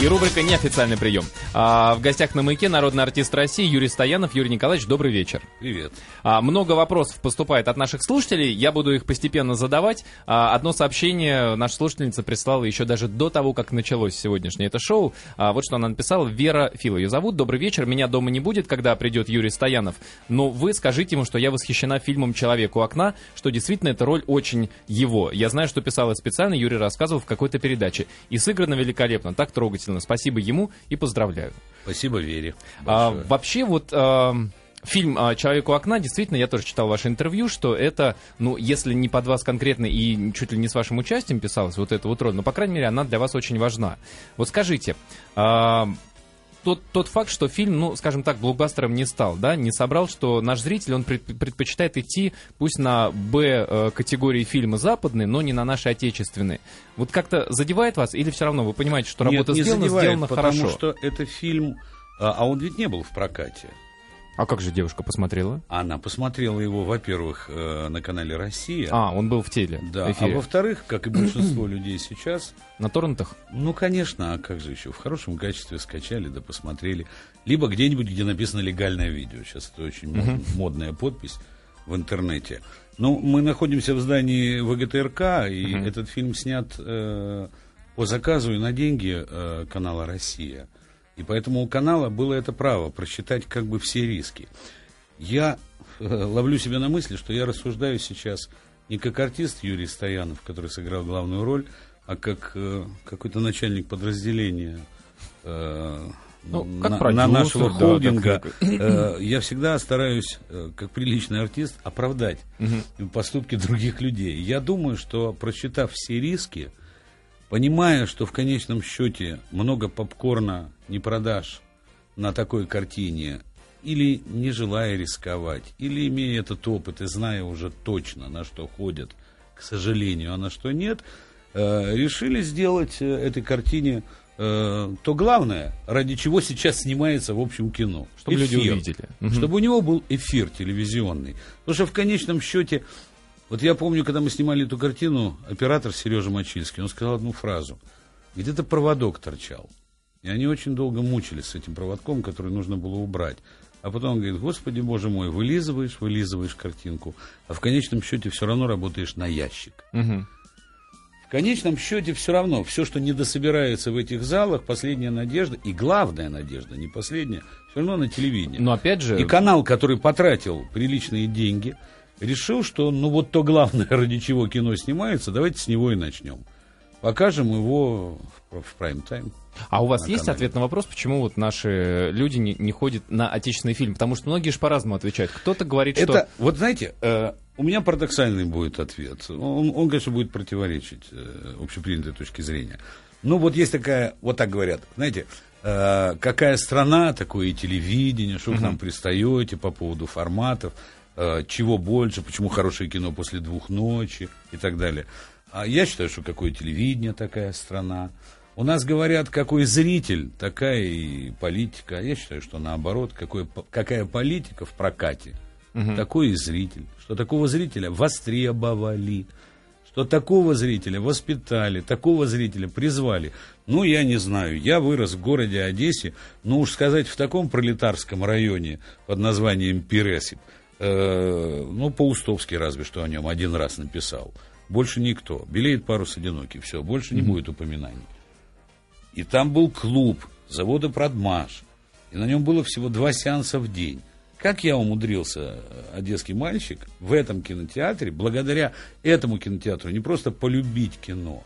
И рубрика «Неофициальный прием». А, в гостях на «Маяке» народный артист России Юрий Стоянов. Юрий Николаевич, добрый вечер. Привет. А, много вопросов поступает от наших слушателей. Я буду их постепенно задавать. А, одно сообщение наша слушательница прислала еще даже до того, как началось сегодняшнее это шоу. А, вот что она написала. Вера Фил ее зовут. Добрый вечер. Меня дома не будет, когда придет Юрий Стоянов. Но вы скажите ему, что я восхищена фильмом «Человек у окна», что действительно эта роль очень его. Я знаю, что писала специально, Юрий рассказывал в какой-то передаче. И сыграно великолепно, так трогательно. Спасибо ему и поздравляю. Спасибо Вере. А, вообще вот... А, Фильм а, «Человек у окна», действительно, я тоже читал ваше интервью, что это, ну, если не под вас конкретно и чуть ли не с вашим участием писалась вот эта вот роль, но, по крайней мере, она для вас очень важна. Вот скажите, а, тот, тот факт, что фильм, ну, скажем так, блокбастером не стал, да, не собрал, что наш зритель, он предпочитает идти пусть на Б-категории фильмы западные, но не на наши отечественные. Вот как-то задевает вас или все равно вы понимаете, что работа Нет, не сделана, задевает, сделана потому хорошо? что это фильм, а, а он ведь не был в прокате. А как же девушка посмотрела? Она посмотрела его, во-первых, э, на канале «Россия». А, он был в теле, Да, эфире. а во-вторых, как и большинство людей сейчас, На торрентах? ну, конечно, а как же еще, в хорошем качестве скачали, да посмотрели. Либо где-нибудь, где написано «легальное видео». Сейчас это очень мод- модная подпись в интернете. Ну, мы находимся в здании ВГТРК, и этот фильм снят э, по заказу и на деньги э, канала «Россия». И поэтому у канала было это право просчитать как бы все риски. Я э, ловлю себя на мысли, что я рассуждаю сейчас не как артист Юрий Стоянов, который сыграл главную роль, а как э, какой-то начальник подразделения э, Ну, как на, продюсер, на нашего да, холдинга. как- Э, я всегда стараюсь, э, как приличный артист, оправдать поступки других людей. Я думаю, что просчитав все риски, понимая, что в конечном счете много попкорна не продашь на такой картине, или не желая рисковать, или имея этот опыт и зная уже точно, на что ходят, к сожалению, а на что нет, э, решили сделать э, этой картине э, то главное, ради чего сейчас снимается в общем кино. Чтобы люди Эфир. увидели. Мгм. Чтобы у него был эфир телевизионный. Потому что в конечном счете, вот я помню, когда мы снимали эту картину, оператор Сережа Мочильский, он сказал одну фразу. Где-то проводок торчал. И они очень долго мучились с этим проводком, который нужно было убрать. А потом он говорит, господи, боже мой, вылизываешь, вылизываешь картинку, а в конечном счете все равно работаешь на ящик. Мгм. В конечном счете все равно, все, что не дособирается в этих залах, последняя надежда, и главная надежда, не последняя, все равно на телевидении. Но опять же... И канал, который потратил приличные деньги, решил, что ну вот то главное, ради чего кино снимается, давайте с него и начнем. Покажем его в, прайм-тайм. А у вас есть канале. ответ на вопрос, почему вот наши люди не, не ходят на отечественный фильм? Потому что многие же по-разному отвечают. Кто-то говорит, что... Это, вот знаете, э, у меня парадоксальный будет ответ. Он, он, конечно, будет противоречить э, общепринятой точке зрения. Ну, вот есть такая, вот так говорят, знаете, э, какая страна, такое и телевидение, что вы к нам пристаете по поводу форматов, чего больше, почему хорошее кино после двух ночи и так далее. А я считаю, что какое телевидение, такая страна. У нас говорят, какой зритель, такая и политика. А я считаю, что наоборот, какой, какая политика в прокате, такой и зритель. Что такого зрителя востребовали, что такого зрителя воспитали, такого зрителя призвали. Ну, я не знаю, я вырос в городе Одессе, ну уж сказать, в таком пролетарском районе под названием Пиресип, э, ну, Паустовский разве что о нем один раз написал. Больше никто. Белеет парус одинокий, все, больше не будет упоминаний. И там был клуб завода «Продмаш». И на нем было всего два сеанса в день. Как я умудрился, э, одесский мальчик, в этом кинотеатре, благодаря этому кинотеатру, не просто полюбить кино,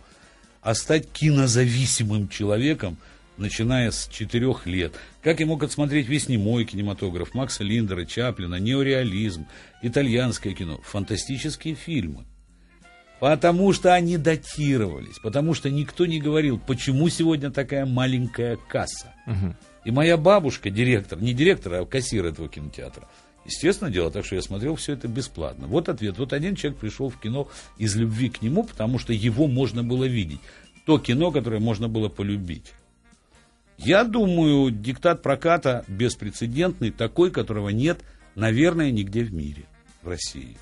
а стать кинозависимым человеком, начиная с четырех лет. Как я мог отсмотреть весь немой кинематограф Макса Линдера, Чаплина, неореализм, итальянское кино, фантастические фильмы. Потому что они датировались, потому что никто не говорил, почему сегодня такая маленькая касса. И моя бабушка, директор, не директор, а кассир этого кинотеатра, естественно, дело так, что я смотрел все это бесплатно. Вот ответ. Вот один человек пришел в кино из любви к нему, потому что его можно было видеть. То кино, которое можно было полюбить. Я думаю, диктат проката беспрецедентный, такой, которого нет, наверное, нигде в мире, в России.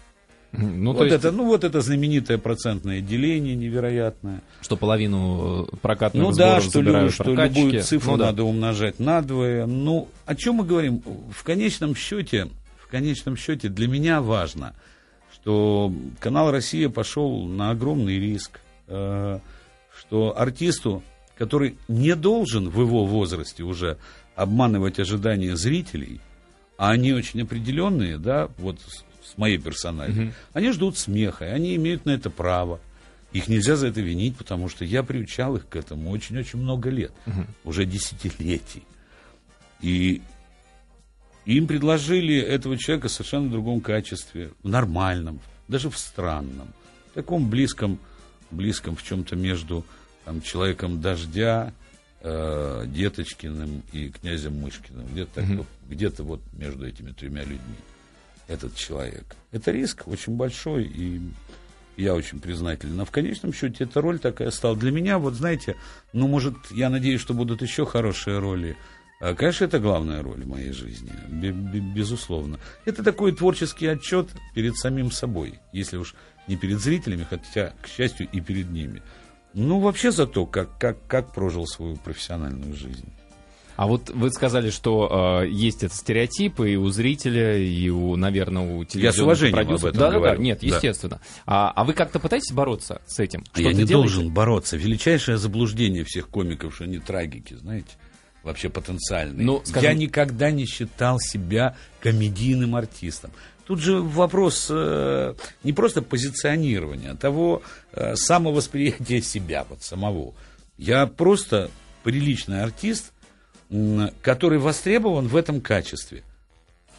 Ну, вот есть, это, ну, вот это знаменитое процентное деление невероятное. что половину э, прокатных Ну да, что, забирают что прокатчики. любую цифру Ну да. надо умножать надвое. Ну, о чем мы говорим? В конечном счете, в конечном счете для меня важно, что канал Россия пошел на огромный риск, э, что артисту, который не должен в его возрасте уже обманывать ожидания зрителей, а они очень определенные, да, вот с, моей персональной, они ждут смеха, и они имеют на это право. Их нельзя за это винить, потому что я приучал их к этому очень-очень много лет, уже десятилетий. И им предложили этого человека в совершенно другом качестве, в нормальном, даже в странном, таком близком, близком в чем-то между там, человеком дождя, э, Деточкиным и князем Мышкиным. Где-то, так вот, где-то вот между этими тремя людьми этот человек. Это риск очень большой, и я очень признателен. Но в конечном счете эта роль такая стала. Для меня, вот знаете, ну, может, я надеюсь, что будут еще хорошие роли. А, Конечно, это главная роль в моей жизни, бе- бе- безусловно. Это такой творческий отчет перед самим собой, если уж не перед зрителями, хотя, к счастью, и перед ними. Ну, вообще за то, как, как, как прожил свою профессиональную жизнь. А вот вы сказали, что э, есть этот стереотип и у зрителя, и у, наверное, у телевизионных уважением продюсеров. об этом да, да, да, говорю. нет, Да. естественно. А, а вы как-то пытаетесь бороться с этим? А я Что-то не делаете? должен бороться. Величайшее заблуждение всех комиков, что они трагики, знаете, вообще потенциальные. Ну, скажем- Я никогда не считал себя комедийным артистом. Тут же вопрос э, не просто позиционирования, а того э, самовосприятия себя, вот самого. Я просто приличный артист, м, который востребован в этом качестве.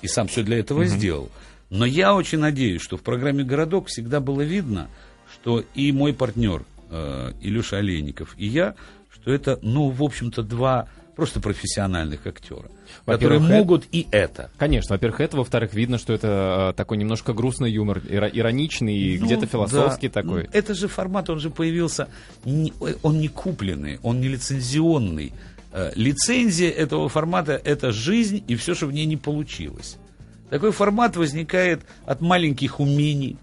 И сам все для этого сделал. Но я очень надеюсь, что в программе «Городок» всегда было видно, что и мой партнер э, Илюша Олейников, и я, что это, ну, в общем-то, два просто профессиональных актера, которые это- могут и это. Конечно, во-первых, это, во-вторых, видно, что это э, такой немножко грустный юмор, иро- ироничный и Ну, где-то философский да. такой. Ну, это же формат, он же появился, он не купленный, он не лицензионный. Э, Лицензия этого формата – это жизнь и все, что в ней не получилось. Такой формат возникает от маленьких умений,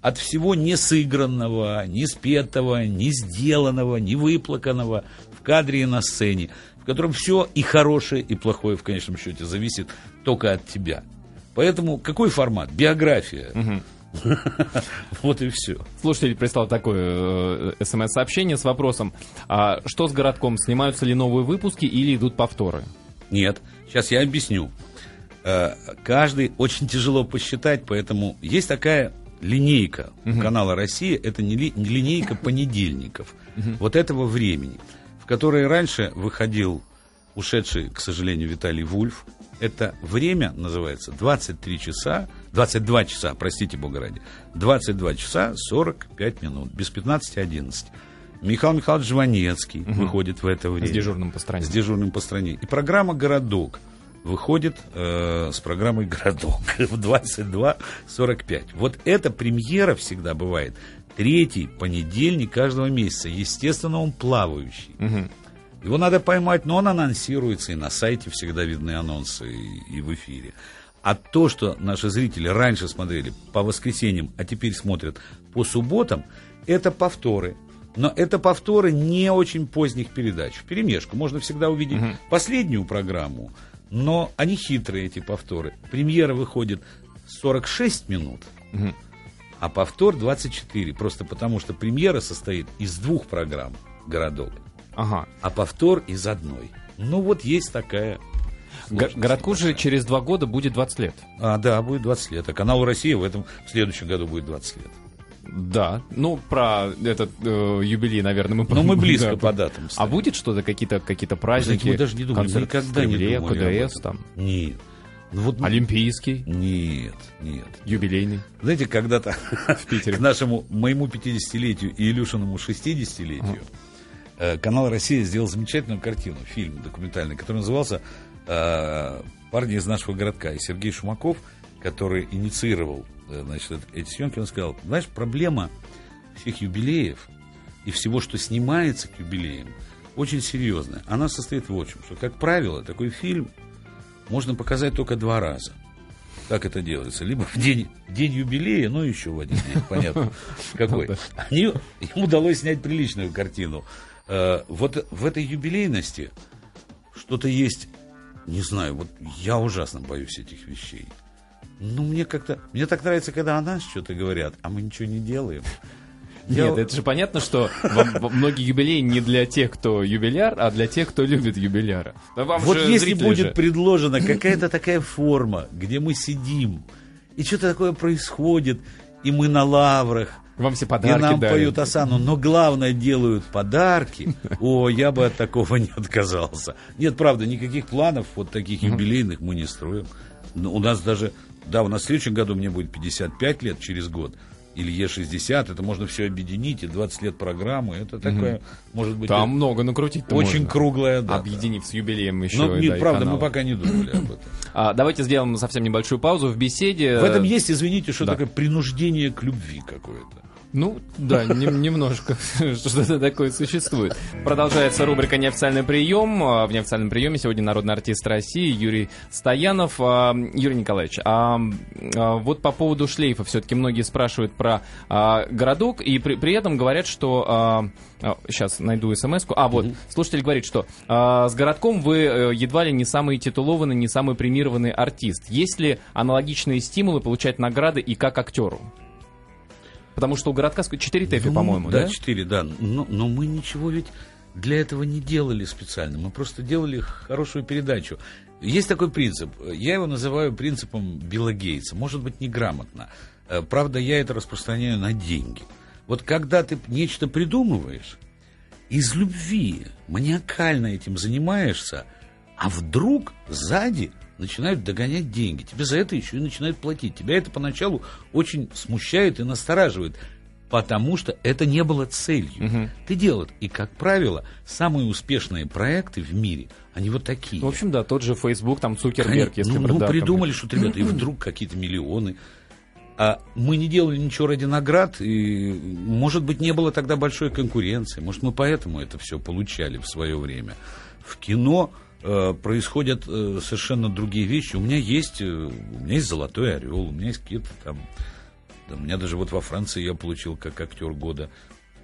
от всего не сыгранного, не спетого, не сделанного, не выплаканного в кадре и на сцене, в котором все и хорошее, и плохое в конечном счете зависит только от тебя. Поэтому какой формат? Биография. Вот и все. Слушатель прислал такое э, смс-сообщение с вопросом, а что с городком, снимаются ли новые выпуски или идут повторы? Нет, сейчас я объясню. Э, Каждый очень тяжело посчитать, поэтому есть такая линейка канала Россия. Это не, ли- не линейка понедельников вот этого времени, в которой раньше выходил ушедший, к сожалению, Виталий Вульф. Это время называется 23 часа, 22 часа, простите бога ради, 22 часа 45 минут, без 15-11. Михаил Михайлович Жванецкий выходит в это время. С дежурным по стране. С дежурным по стране. И программа «Городок» выходит э, с программой «Городок» в 22.45. Вот эта премьера всегда бывает третий понедельник каждого месяца. Естественно, он плавающий. Мгм. Его надо поймать, но он анонсируется, и на сайте всегда видны анонсы, и, и в эфире. А то, что наши зрители раньше смотрели по воскресеньям, а теперь смотрят по субботам, это повторы. Но это повторы не очень поздних передач. В перемешку можно всегда увидеть последнюю программу, но они хитрые, эти повторы. Премьера выходит 46 минут, а повтор 24. Просто потому, что премьера состоит из двух программ «Городок» Ага. а повтор из одной. Ну вот есть такая. Сложность городку же через два года будет 20 лет. А, да, будет 20 лет. А каналу Россия в этом в следующем году будет 20 лет. Да. Ну, про этот э, юбилей, наверное, мы Но мы да, близко по датам. А стоим. будет что-то, какие-то какие праздники? Знаете, мы даже не думали, концерт никогда в не Кремле, думали об КДС там, Нет. Ну вот Олимпийский, Нет, нет. юбилейный Знаете, когда-то в Питере. к нашему, моему 50-летию и Илюшиному 60-летию э, канал Россия сделал замечательную картину, фильм документальный, который назывался э, «Парни из нашего городка». И Сергей Шумаков, который инициировал э, значит, эт- эти съемки, он сказал, знаешь, проблема всех юбилеев и всего, что снимается к юбилеям, очень серьезная. Она состоит в чем, что, как правило, такой фильм можно показать только два раза. как это делается. Либо в день, день юбилея, ну еще в один день, понятно, какой. Они, им удалось снять приличную картину. Э, вот в этой юбилейности что-то есть, не знаю, вот я ужасно боюсь этих вещей. Ну, мне как-то, мне так нравится, когда о нас что-то говорят, а мы ничего не делаем. Нет, это же понятно, что многие юбилеи не для тех, кто юбиляр, а для тех, кто любит юбиляра. вот если будет предложена какая-то такая форма, где мы сидим, и что-то такое происходит, и мы на лаврах, вам все подарки И нам дарят. поют Асану, но главное делают подарки. О, я бы от такого не отказался. Нет, правда, никаких планов вот таких юбилейных мы не строим. У нас даже, да, у нас в следующем году мне будет 55 лет через год или Е60, это можно все объединить, и 20 лет программы, это такое, угу. может быть... Там много накрутить Очень можно. круглая дата. Объединив с юбилеем еще. Ну, нет, да, правда, мы пока не думали об этом. А, давайте сделаем совсем небольшую паузу в беседе. В этом есть, извините, что да. такое принуждение к любви какое-то. Ну, да, не, немножко что-то такое существует. Продолжается рубрика «Неофициальный прием». А, в неофициальном приеме сегодня народный артист России Юрий Стоянов. А, Юрий Николаевич, а, а вот по поводу шлейфа все-таки многие спрашивают про городок, и при, при этом говорят, что... Сейчас найду смс-ку. А, вот, слушатель говорит, что с городком вы э, едва ли не самый титулованный, не самый премированный артист. Есть ли аналогичные стимулы получать награды и как актеру? Потому что у городка 4 ТЭФи, ну, по-моему, да? Да, 4, да. Но, но мы ничего ведь для этого не делали специально. Мы просто делали хорошую передачу. Есть такой принцип. Я его называю принципом Билла Гейтса. Может быть, неграмотно. Э, правда, я это распространяю на деньги. Вот когда ты нечто придумываешь, из любви маниакально этим занимаешься, а вдруг сзади начинают догонять деньги. Тебе за это еще и начинают платить. Тебя это поначалу очень смущает и настораживает. Потому что это не было целью. Угу. Ты делал. И, как правило, самые успешные проекты в мире, они вот такие. В общем, да, тот же Facebook, там Цукерберг, Конечно, если ну, ну, придумали что-то, ребята, и вдруг какие-то миллионы. А мы не делали ничего ради наград, и, может быть, не было тогда большой конкуренции. Может, мы поэтому это все получали в свое время. В кино происходят э, совершенно другие вещи. У меня есть, э, у меня есть золотой орел, у меня есть какие-то там, у меня даже вот во Франции я получил как актер года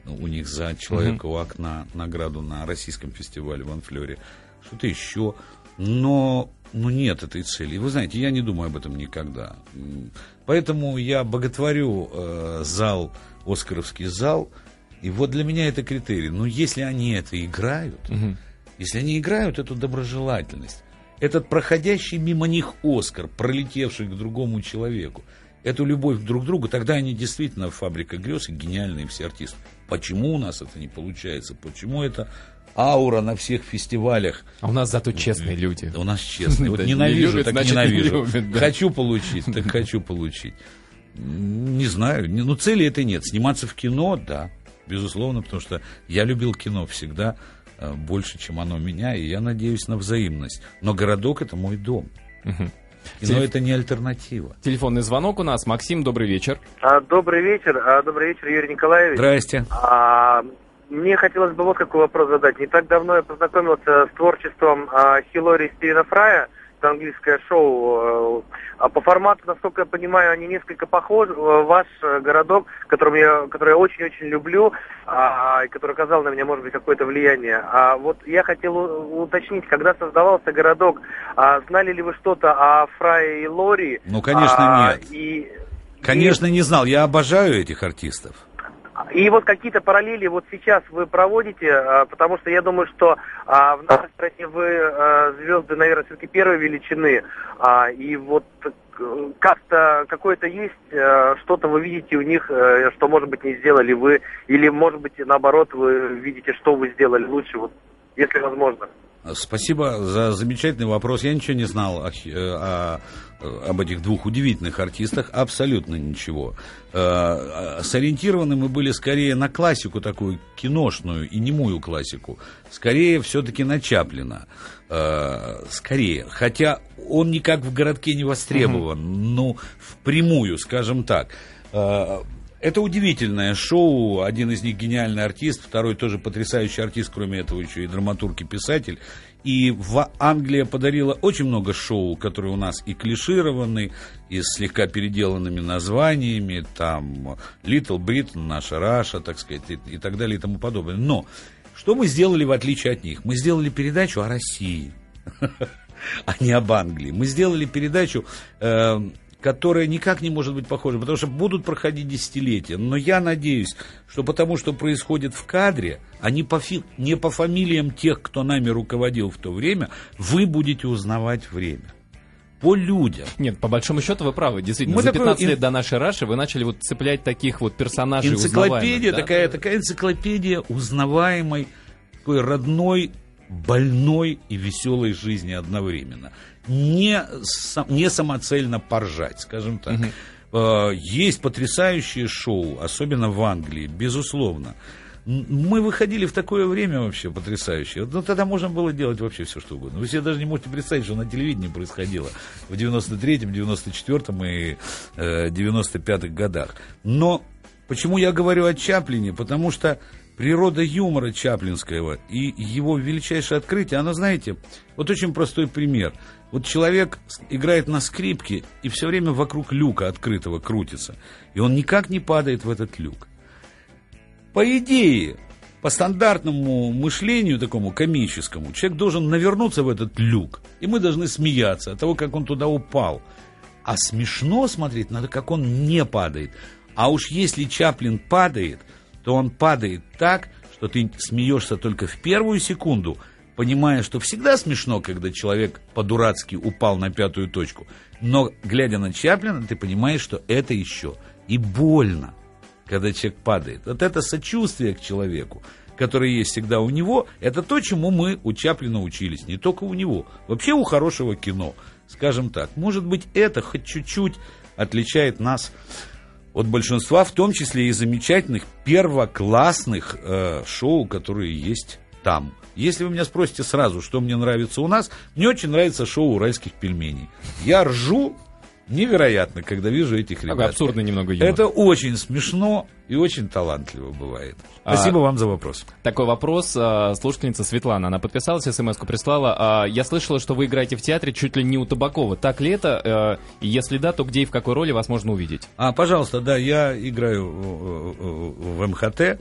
ну, у них за человека у окна награду на российском фестивале в Анфлере, что-то еще. Но, ну нет этой цели. И вы знаете, я не думаю об этом никогда. Поэтому я боготворю э, зал, Оскаровский зал. И вот для меня это критерий. Но если они это играют, mm-hmm если они играют эту доброжелательность, этот проходящий мимо них Оскар, пролетевший к другому человеку, эту любовь друг к другу, тогда они действительно фабрика грез и гениальные все артисты. Почему у нас это не получается? Почему это аура на всех фестивалях? А у нас зато честные люди. у нас честные. Вот ненавижу, так ненавижу. Хочу получить, так хочу получить. Не знаю, ну цели это нет. Сниматься в кино, да, безусловно, потому что я любил кино всегда. Э, больше, чем оно меня, и я надеюсь на взаимность. Но городок это мой дом. Угу. Но Телеф... это не альтернатива. Телефонный звонок у нас. Максим, добрый вечер. А, добрый вечер. А, добрый вечер, Юрий Николаевич. Здрасте. А, мне хотелось бы вот какой вопрос задать. Не так давно я познакомился с творчеством а, Хилори Стивена Фрая английское шоу. А по формату, насколько я понимаю, они несколько похожи. Ваш городок, который я, который я очень-очень люблю, а, и который оказал на меня, может быть, какое-то влияние. А вот я хотел уточнить, когда создавался городок, а, знали ли вы что-то о Фрае и Лори? Ну, конечно, а, нет. И, Конечно, и... не знал. Я обожаю этих артистов. И вот какие-то параллели вот сейчас вы проводите, а, потому что я думаю, что а, в нашей стране вы а, звезды, наверное, все-таки первой величины. И вот как-то какое-то есть, что-то вы видите у них, э, что, может быть, не сделали вы, или, может быть, наоборот, вы видите, что вы сделали лучше, вот, если возможно. Спасибо за замечательный вопрос. Я ничего не знал о, э, о, об этих двух удивительных артистах. Абсолютно ничего. Э, сориентированы мы были скорее на классику такую киношную и немую классику. Скорее все-таки на Чаплина. Э, скорее. Хотя он никак в городке не востребован. Угу. Ну, впрямую, скажем так. Это удивительное шоу. Один из них гениальный артист, второй тоже потрясающий артист, кроме этого еще и драматург и писатель. И в Англия подарила очень много шоу, которые у нас и клишированы, и с слегка переделанными названиями, там Little Britain, наша Раша, так сказать, и, и так далее и тому подобное. Но что мы сделали в отличие от них? Мы сделали передачу о России, а не об Англии. Мы сделали передачу э, которая никак не может быть похожа, потому что будут проходить десятилетия. Но я надеюсь, что потому что происходит в кадре, а не по, фи- не по фамилиям тех, кто нами руководил в то время, вы будете узнавать время по людям. Нет, по большому счету вы правы. Действительно, Мы за 15 такой... лет до нашей Раши вы начали вот цеплять таких вот персонажей Энциклопедия, такая, да? такая энциклопедия узнаваемой, такой родной, больной и веселой жизни одновременно не, не самоцельно поржать, скажем так. Угу. Есть потрясающие шоу, особенно в Англии, безусловно. Мы выходили в такое время вообще потрясающее. Ну, тогда можно было делать вообще все, что угодно. Вы себе даже не можете представить, что на телевидении происходило в 93-м, 94-м и э, 95-х годах. Но почему я говорю о Чаплине? Потому что природа юмора Чаплинского и его величайшее открытие, оно, знаете, вот очень простой пример – вот человек играет на скрипке и все время вокруг люка открытого крутится. И он никак не падает в этот люк. По идее, по стандартному мышлению такому комическому, человек должен навернуться в этот люк. И мы должны смеяться от того, как он туда упал. А смешно смотреть надо, как он не падает. А уж если Чаплин падает, то он падает так, что ты смеешься только в первую секунду – понимая, что всегда смешно, когда человек по-дурацки упал на пятую точку. Но, глядя на Чаплина, ты понимаешь, что это еще и больно, когда человек падает. Вот это сочувствие к человеку, которое есть всегда у него, это то, чему мы у Чаплина учились. Не только у него, вообще у хорошего кино, скажем так. Может быть, это хоть чуть-чуть отличает нас от большинства, в том числе и замечательных первоклассных э, шоу, которые есть там. Если вы меня спросите сразу, что мне нравится у нас, мне очень нравится шоу уральских пельменей. Я ржу невероятно, когда вижу этих ребят. Абсурдный немного юмор. Это очень смешно и очень талантливо бывает. Спасибо а, вам за вопрос. Такой вопрос. А, слушательница Светлана, она подписалась, смс-ку прислала. А, я слышала, что вы играете в театре чуть ли не у Табакова. Так ли это? А, если да, то где и в какой роли вас можно увидеть? А, пожалуйста, да, я играю в, в МХТ.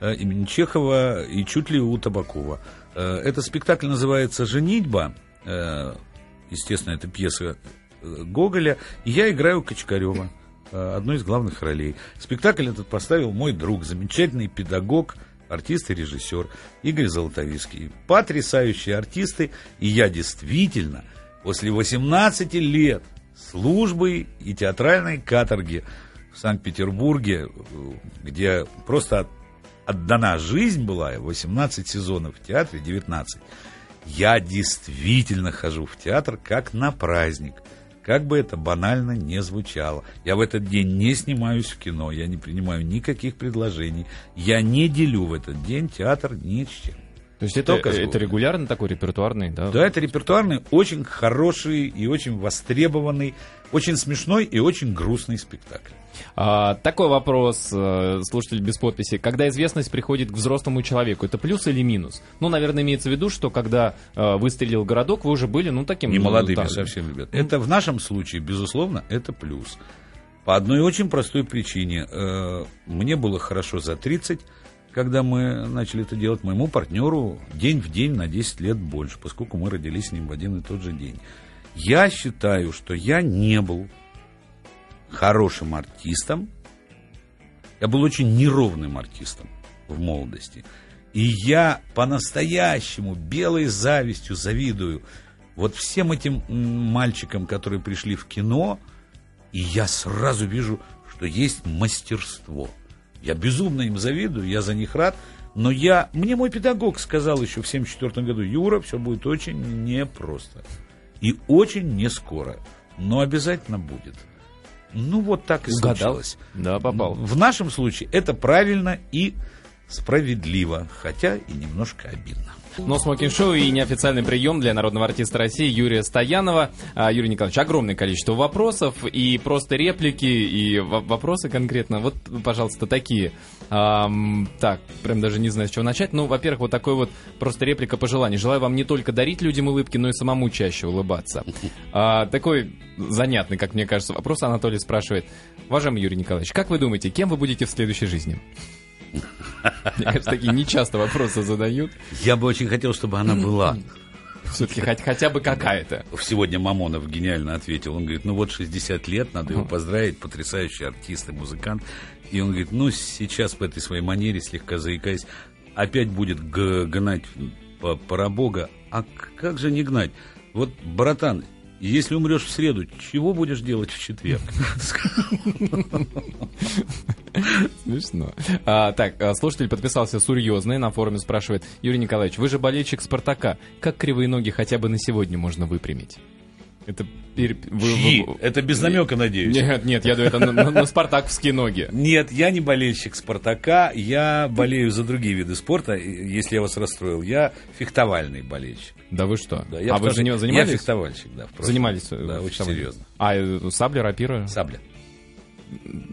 Э, имени Чехова и чуть ли у Табакова. Э, этот спектакль называется «Женитьба». Э, естественно, это пьеса Гоголя. И я играю Качкарева, одной из главных ролей. Спектакль этот поставил мой друг, замечательный педагог, артист и режиссер Игорь Золотовицкий. Потрясающие артисты. И я действительно после 18 лет службы и театральной каторги в Санкт-Петербурге, где просто отдана жизнь была, 18 сезонов в театре, 19. Я действительно хожу в театр как на праздник. Как бы это банально не звучало. Я в этот день не снимаюсь в кино, я не принимаю никаких предложений. Я не делю в этот день театр ни с чем. То есть это, это регулярно такой репертуарный, да? Да, это репертуарный, очень хороший и очень востребованный, очень смешной и очень грустный спектакль. А, такой вопрос, э, слушатель без подписи. Когда известность приходит к взрослому человеку, это плюс или минус? Ну, наверное, имеется в виду, что когда э, выстрелил городок, вы уже были, ну, таким... Не ну, молодыми так, совсем, ребят. Это в нашем случае, безусловно, это плюс. По одной очень простой причине. Э, мне было хорошо за 30, когда мы начали это делать. Моему партнеру день в день на 10 лет больше, поскольку мы родились с ним в один и тот же день. Я считаю, что я не был хорошим артистом. Я был очень неровным артистом в молодости. И я по-настоящему белой завистью завидую вот всем этим мальчикам, которые пришли в кино, и я сразу вижу, что есть мастерство. Я безумно им завидую, я за них рад, но я, мне мой педагог сказал еще в 1974 году, Юра, все будет очень непросто. И очень не скоро, но обязательно будет. Ну, вот так и Угадал. случилось. Да, попал. В нашем случае это правильно и справедливо, хотя и немножко обидно. Но смокинг-шоу и неофициальный прием для народного артиста России Юрия Стоянова. А, Юрий Николаевич, огромное количество вопросов и просто реплики, и вопросы конкретно. Вот, пожалуйста, такие. Ам, так, прям даже не знаю, с чего начать. Ну, во-первых, вот такой вот просто реплика пожеланий. Желаю вам не только дарить людям улыбки, но и самому чаще улыбаться. А, такой занятный, как мне кажется, вопрос Анатолий спрашивает. Уважаемый Юрий Николаевич, как вы думаете, кем вы будете в следующей жизни? Мне кажется, такие нечасто вопросы задают. Я бы очень хотел, чтобы она была. Все-таки хоть, хотя бы какая-то. Сегодня Мамонов гениально ответил. Он говорит, ну вот 60 лет, надо его поздравить, потрясающий артист и музыкант. И он говорит, ну сейчас по этой своей манере, слегка заикаясь, опять будет гнать парабога. А как же не гнать? Вот, братан, если умрешь в среду, чего будешь делать в четверг? Смешно. А, так, а, слушатель подписался серьезный, на форуме спрашивает, Юрий Николаевич, вы же болельщик Спартака, как кривые ноги хотя бы на сегодня можно выпрямить? Это, вы, вы, вы, это без намека, надеюсь. Нет, нет, я думаю, это на, на, на спартаковские ноги. Нет, я не болельщик Спартака, я болею за другие виды спорта, если я вас расстроил. Я фехтовальный болельщик. Да вы что? Да, я а вы же не занимались? Я фехтовальщик, да. Занимались? Э, да, очень серьезно. А э, сабля, рапира? Сабля.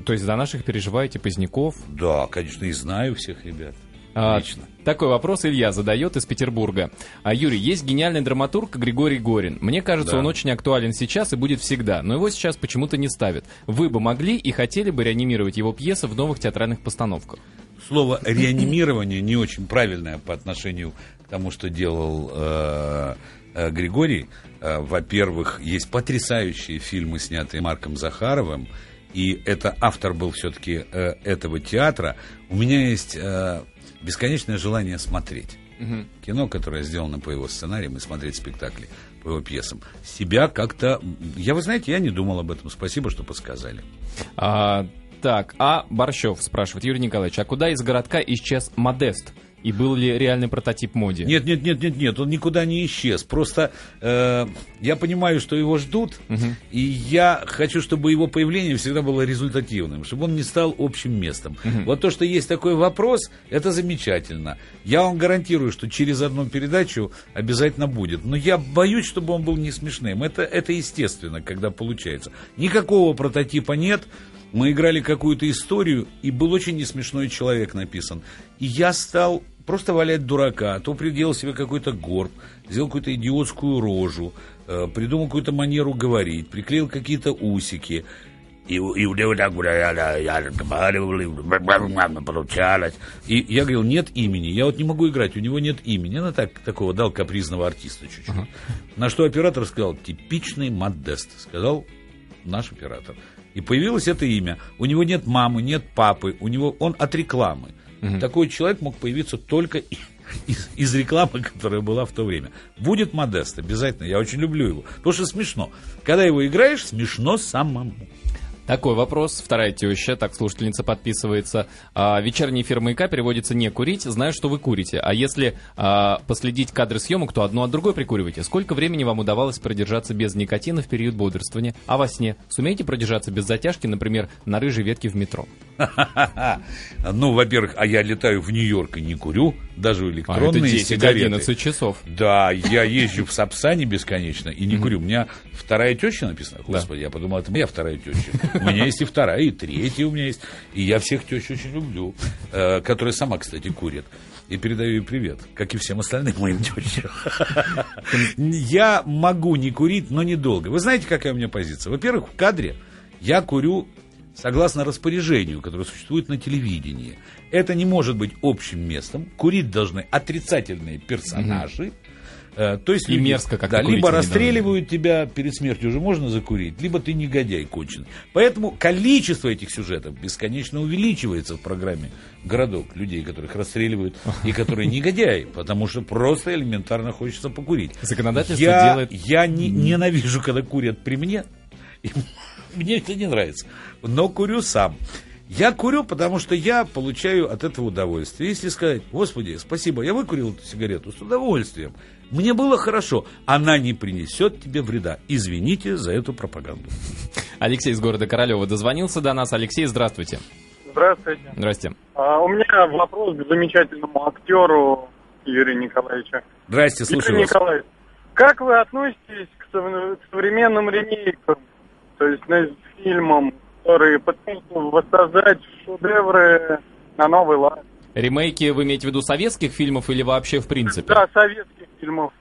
То есть за наших переживаете, Поздняков? Да, конечно, и знаю всех ребят. А, Лично. Такой вопрос Илья задает из Петербурга. А, Юрий, есть гениальный драматург Григорий Горин. Мне кажется, да. он очень актуален сейчас и будет всегда, но его сейчас почему-то не ставят. Вы бы могли и хотели бы реанимировать его пьесы в новых театральных постановках? Слово реанимирование не очень правильное по отношению к тому, что делал э, э, Григорий. Э, во-первых, есть потрясающие фильмы, снятые Марком Захаровым, и это автор был все-таки э, этого театра. У меня есть э, бесконечное желание смотреть. Угу. Кино, которое сделано по его сценариям, и смотреть спектакли по его пьесам. Себя как-то... Я, вы знаете, я не думал об этом. Спасибо, что подсказали. А, так, а Борщев спрашивает, Юрий Николаевич, а куда из городка исчез Модест? И был ли реальный прототип моди? Нет, нет, нет, нет, нет, он никуда не исчез. Просто э, я понимаю, что его ждут, угу. и я хочу, чтобы его появление всегда было результативным, чтобы он не стал общим местом. Угу. Вот то, что есть такой вопрос, это замечательно. Я вам гарантирую, что через одну передачу обязательно будет. Но я боюсь, чтобы он был не смешным. Это, это естественно, когда получается. Никакого прототипа нет. Мы играли какую-то историю, и был очень несмешной человек написан. И я стал просто валять дурака, а то приделал себе какой-то горб, сделал какую-то идиотскую рожу, э, придумал какую-то манеру говорить, приклеил какие-то усики. И, и получалось. И я говорил, нет имени. Я вот не могу играть, у него нет имени. Она так, такого дал капризного артиста чуть-чуть. Uh-huh. На что оператор сказал, типичный Модест. Сказал наш оператор. И появилось это имя. У него нет мамы, нет папы, у него он от рекламы. Угу. Такой человек мог появиться только из, из рекламы, которая была в то время. Будет Модест, обязательно. Я очень люблю его. Потому что смешно. Когда его играешь, смешно самому. Такой вопрос. Вторая теща, так слушательница подписывается. А, вечерний эфир «Маяка» переводится «не курить». Знаю, что вы курите. А если а, последить кадры съемок, то одно от другой прикуриваете. Сколько времени вам удавалось продержаться без никотина в период бодрствования? А во сне? Сумеете продержаться без затяжки, например, на рыжей ветке в метро? Ну, во-первых, а я летаю в Нью-Йорк и не курю, даже электронные а, это 10-11 часов. Да, я езжу в Сапсане бесконечно и не курю. У меня вторая теща написана. Господи, я подумал, это моя вторая теща. У меня есть и вторая, и третья у меня есть. И я всех тещ очень люблю, э, которая сама, кстати, курит. И передаю ей привет, как и всем остальным моим тещам. Я могу не курить, но недолго. Вы знаете, какая у меня позиция? Во-первых, в кадре я курю согласно распоряжению, которое существует на телевидении. Это не может быть общим местом. Курить должны отрицательные персонажи. Угу. То есть, и люди, мерзко, как да, либо расстреливают тебя перед смертью, уже можно закурить, либо ты негодяй конченый. Поэтому количество этих сюжетов бесконечно увеличивается в программе «Городок» людей, которых расстреливают, и которые негодяи, потому что просто элементарно хочется покурить. Законодательство я, делает... Я не, ненавижу, когда курят при мне, мне это не нравится. Но курю сам. Я курю, потому что я получаю от этого удовольствие. Если сказать, Господи, спасибо, я выкурил эту сигарету с удовольствием. Мне было хорошо. Она не принесет тебе вреда. Извините за эту пропаганду. Алексей из города Королева дозвонился до нас. Алексей, здравствуйте. Здравствуйте. Здрасте. А, у меня вопрос к замечательному актеру Юрию Николаевичу. Здрасте, слушаю Юрий вас. Николаевич, как вы относитесь к, сов- к современным ремейкам, то есть на фильмам, которые пытаются воссоздать шедевры на новый лад? Ремейки вы имеете в виду советских фильмов или вообще в принципе? Да, советских фильмов.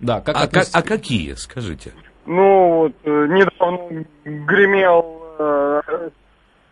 Да, как А, как- относитесь- а какие, скажите? Ну, вот, э, недавно гремел э,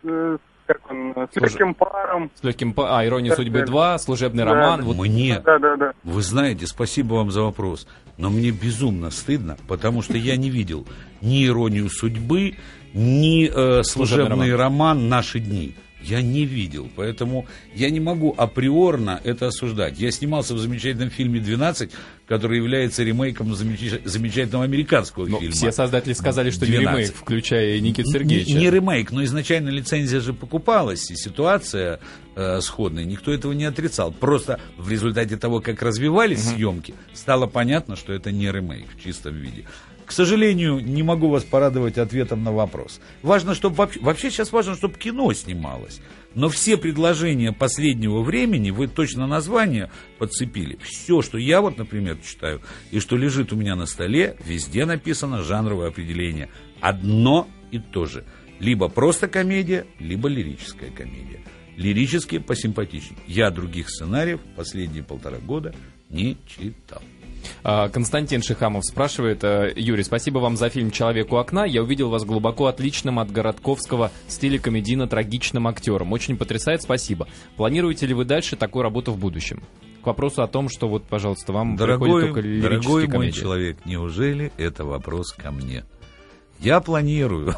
э, как он, с Слушай, легким паром. С легким... по- А, «Ирония Так судьбы далее. 2», «Служебный Да. роман». Вот Мне Да, да, да. Вы знаете, спасибо вам за вопрос, но мне безумно стыдно, потому что я не видел ни иронию судьбы, ни э, служебный роман. «Наши дни». Я не видел, поэтому я не могу априорно это осуждать. Я снимался в замечательном фильме «12», который является ремейком замеч- замечательного американского ну, фильма. все создатели сказали, что не 12. ремейк, включая Не- Сергеевича. Не, не ремейк, но изначально лицензия же покупалась, и ситуация э, сходная, никто этого не отрицал. Просто в результате того, как развивались съемки, стало понятно, что это не ремейк в чистом виде. К сожалению, не могу вас порадовать ответом на вопрос. Важно, чтобы вообще, вообще сейчас важно, чтобы кино снималось. Но все предложения последнего времени, вы точно название подцепили. Все, что я вот, например, читаю, и что лежит у меня на столе, везде написано жанровое определение. Одно и то же. Либо просто комедия, либо лирическая комедия. Лирически посимпатичнее. Я других сценариев последние полтора года не читал. А, Константин Шихамов спрашивает, э, Юрий, спасибо вам за фильм «Человек у окна». Я увидел вас глубоко отличным от городковского стиля комедийно-трагичным актером. Очень потрясает, спасибо. Планируете ли вы дальше такую работу в будущем? К вопросу о том, что вот, пожалуйста, вам Дорогой, только дорогой мой комедии. человек, неужели это вопрос ко мне? Я планирую.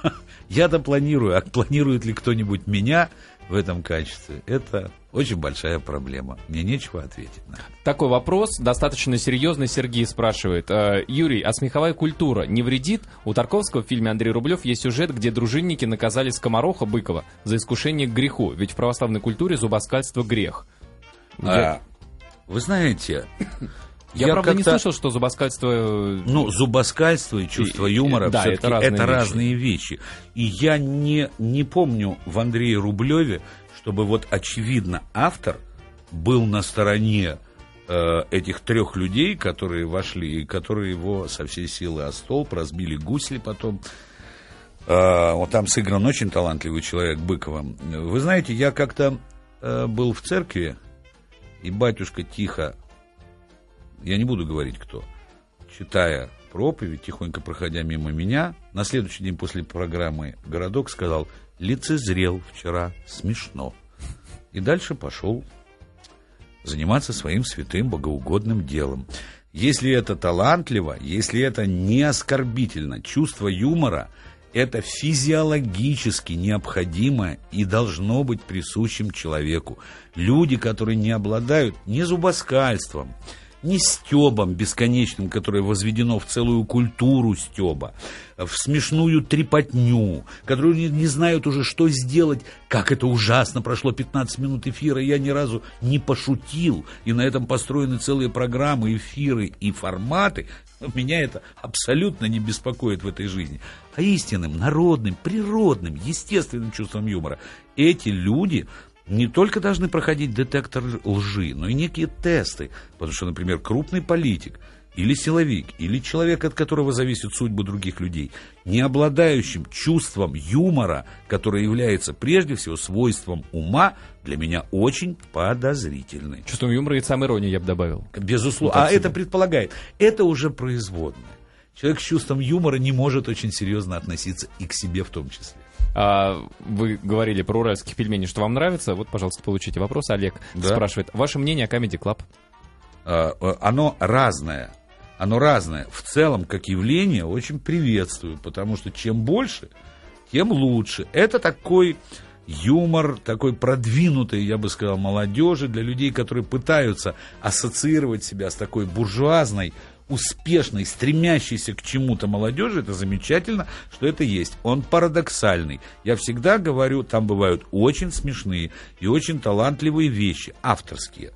Я-то планирую, а планирует ли кто-нибудь меня в этом качестве? Это очень большая проблема. Мне нечего ответить на это. Такой вопрос, достаточно серьезный, Сергей спрашивает. Э, Юрий, а смеховая культура не вредит? У Тарковского в фильме Андрей Рублев есть сюжет, где дружинники наказали скомороха Быкова за искушение к греху, ведь в православной культуре зубоскальство грех. Я, А, вы знаете, я, правда, не слышал, что зубоскальство... э, Ну, зубоскальство и чувство И- юмора да, это это, разные разные, вещи. И я не, не помню в Андрее Рублеве, чтобы вот очевидно автор был на стороне э, этих трех людей, которые вошли, и которые его со всей силы о стол, разбили гусли потом. Э, вот там сыгран очень талантливый человек Быкова. Вы знаете, я как-то э, был в церкви, и батюшка тихо, я не буду говорить кто, читая проповедь, тихонько проходя мимо меня, на следующий день после программы «Городок» сказал, лицезрел вчера, смешно. И дальше пошел заниматься своим святым богоугодным делом. Если это талантливо, если это не оскорбительно, чувство юмора – это физиологически необходимо и должно быть присущим человеку. Люди, которые не обладают ни зубоскальством, ни стебом бесконечным, которое возведено в целую культуру стеба, в смешную трепотню, которые не, не знают уже, что сделать, как это ужасно, прошло 15 минут эфира, я ни разу не пошутил, и на этом построены целые программы, эфиры и форматы, меня это абсолютно не беспокоит в этой жизни. А истинным, народным, природным, естественным чувством юмора эти люди не только должны проходить детектор лжи, но и некие тесты. Потому что, например, крупный политик или силовик, или человек, от которого зависит судьба других людей, не обладающим чувством юмора, которое является прежде всего свойством ума, для меня очень подозрительны. Чувством юмора и самоиронии я бы добавил. Безусловно. Ну, а это предполагает. Это уже производное. Человек с чувством юмора не может очень серьезно относиться и к себе в том числе. А, вы говорили про уральских пельменей, что вам нравится. Вот, пожалуйста, получите вопрос. Олег Да. спрашивает. Ваше мнение о Comedy Club? А, э, оно разное. Оно разное. В целом, как явление, очень приветствую, потому что чем больше, тем лучше. Это такой юмор, такой продвинутый, я бы сказал, молодежи, для людей, которые пытаются ассоциировать себя с такой буржуазной, успешной, стремящейся к чему-то молодежи, это замечательно, что это есть. Он парадоксальный. Я всегда говорю, там бывают очень смешные и очень талантливые вещи, авторские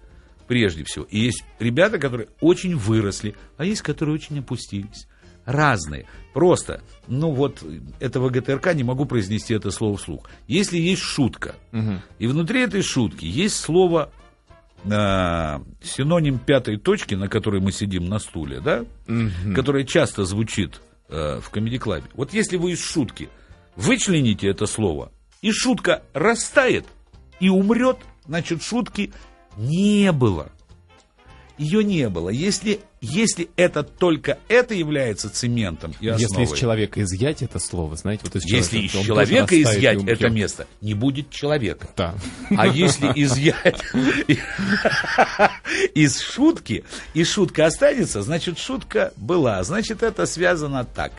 прежде всего. И есть ребята, которые очень выросли, а есть, которые очень опустились. разные. Просто, ну вот, этого ГТРК не могу произнести это слово вслух. Если есть шутка, Мгм. и внутри этой шутки есть слово э, синоним пятой точки, на которой мы сидим на стуле, да, Мгм. которое часто звучит э, в комедий-клабе. Вот если вы из шутки вычлените это слово, и шутка растает и умрет, значит, шутки не было. Ее не было. Если, если это только это является цементом и основой, Если из человека изъять это слово, знаете, вот из если из человека, изъять это место, не будет человека. Да. А если изъять из шутки, и шутка останется, значит, шутка была. Значит, это связано так.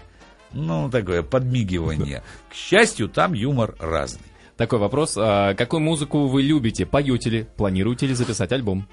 Ну, такое подмигивание. К счастью, там юмор разный. Такой вопрос. а какую музыку вы любите? Поете ли? Планируете ли записать альбом?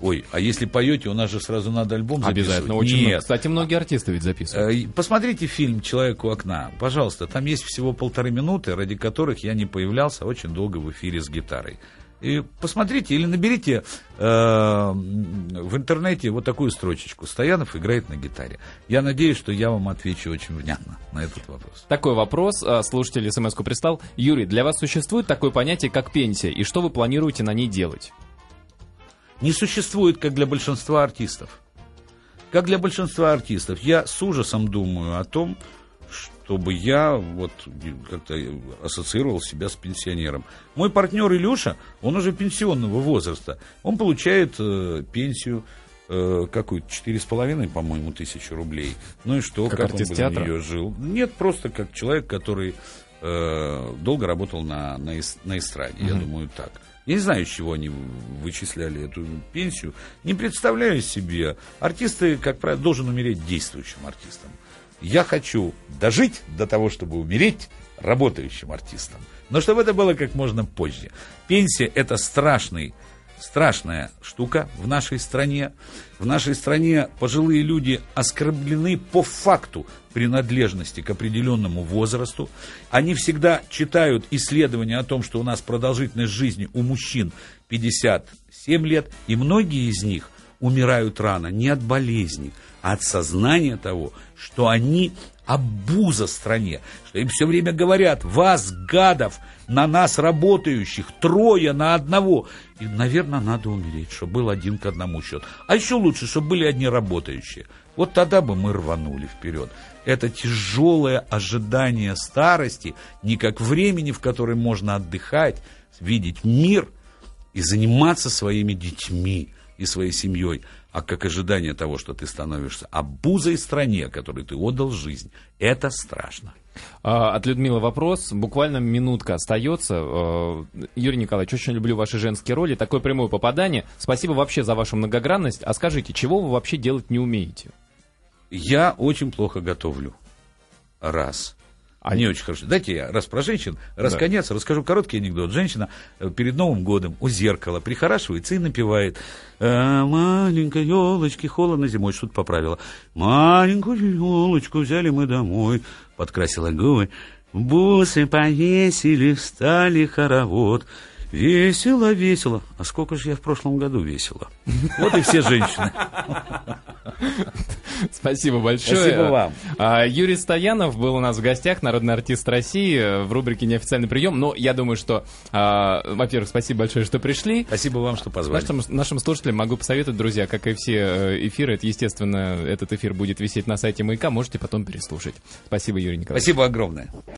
Ой, а если поете, у нас же сразу надо альбом записывать. Обязательно. Очень много. Нет. Кстати, многие артисты ведь записывают. Э, Посмотрите фильм «Человек у окна». Пожалуйста, там есть всего полторы минуты, ради которых я не появлялся очень долго в эфире с гитарой. И посмотрите или наберите э, в интернете вот такую строчечку. Стоянов играет на гитаре. Я надеюсь, что я вам отвечу очень внятно на этот вопрос. Такой вопрос. а, Слушатель смс-ку прислал. Юрий, для вас существует такое понятие, как пенсия, и что вы планируете на ней делать? Не существует, как для большинства артистов. Как для большинства артистов. Я с ужасом думаю о том, чтобы я вот как-то ассоциировал себя с пенсионером. Мой партнер Илюша, он уже пенсионного возраста. Он получает э, пенсию э, какую-то четыре с половиной, по-моему, тысячи рублей. Ну и что, Как как, он бы на театра? нее жил? Нет, просто как человек, который э, долго работал на, на, на эстраде, я Мгм. думаю, так. Я не знаю, с чего они вычисляли эту пенсию. Не представляю себе. Артисты, как правило, должен умереть действующим артистом. Я хочу дожить до того, чтобы умереть работающим артистом. Но чтобы это было как можно позже. Пенсия – это страшный, страшная штука в нашей стране. В нашей стране пожилые люди оскорблены по факту принадлежности к определенному возрасту. Они всегда читают исследования о том, что у нас продолжительность жизни у мужчин 57 лет, и многие из них умирают рано не от болезни, а от сознания того, что они обуза стране, что им все время говорят, вас, гадов, на нас работающих, трое на одного. И, наверное, надо умереть, чтобы был один к одному счет. А еще лучше, чтобы были одни работающие. Вот тогда бы мы рванули вперед. Это тяжелое ожидание старости, не как времени, в котором можно отдыхать, видеть мир и заниматься своими детьми и своей семьей, а как ожидание того, что ты становишься обузой стране, которой ты отдал жизнь. Это страшно. А, От Людмилы вопрос. Буквально минутка остается. Э, Юрий Николаевич, очень люблю ваши женские роли. Такое прямое попадание. Спасибо вообще за вашу многогранность. А скажите, чего вы вообще делать не умеете? Я очень плохо готовлю. Раз. А Не очень хорошо. Дайте я раз про женщин, раз Да. конец, расскажу короткий анекдот. Женщина э, перед Новым годом у зеркала прихорашивается и напевает «А, Маленькой елочки холодно зимой, что-то поправила. Маленькую елочку взяли мы домой, подкрасила губы. Бусы повесили, стали хоровод. Весело, весело. А сколько же я в прошлом году весила? Вот и все женщины. Спасибо большое. Спасибо вам. А, Юрий Стоянов был у нас в гостях, народный артист России, э, в рубрике «Неофициальный прием». Но я думаю, что, а, во-первых, спасибо большое, что пришли. Спасибо вам, что позвали. Нашим, нашим слушателям могу посоветовать, друзья, как и все э, эфиры, это, естественно, этот эфир будет висеть на сайте Маяка, можете потом переслушать. Спасибо, Юрий Николаевич. Спасибо огромное.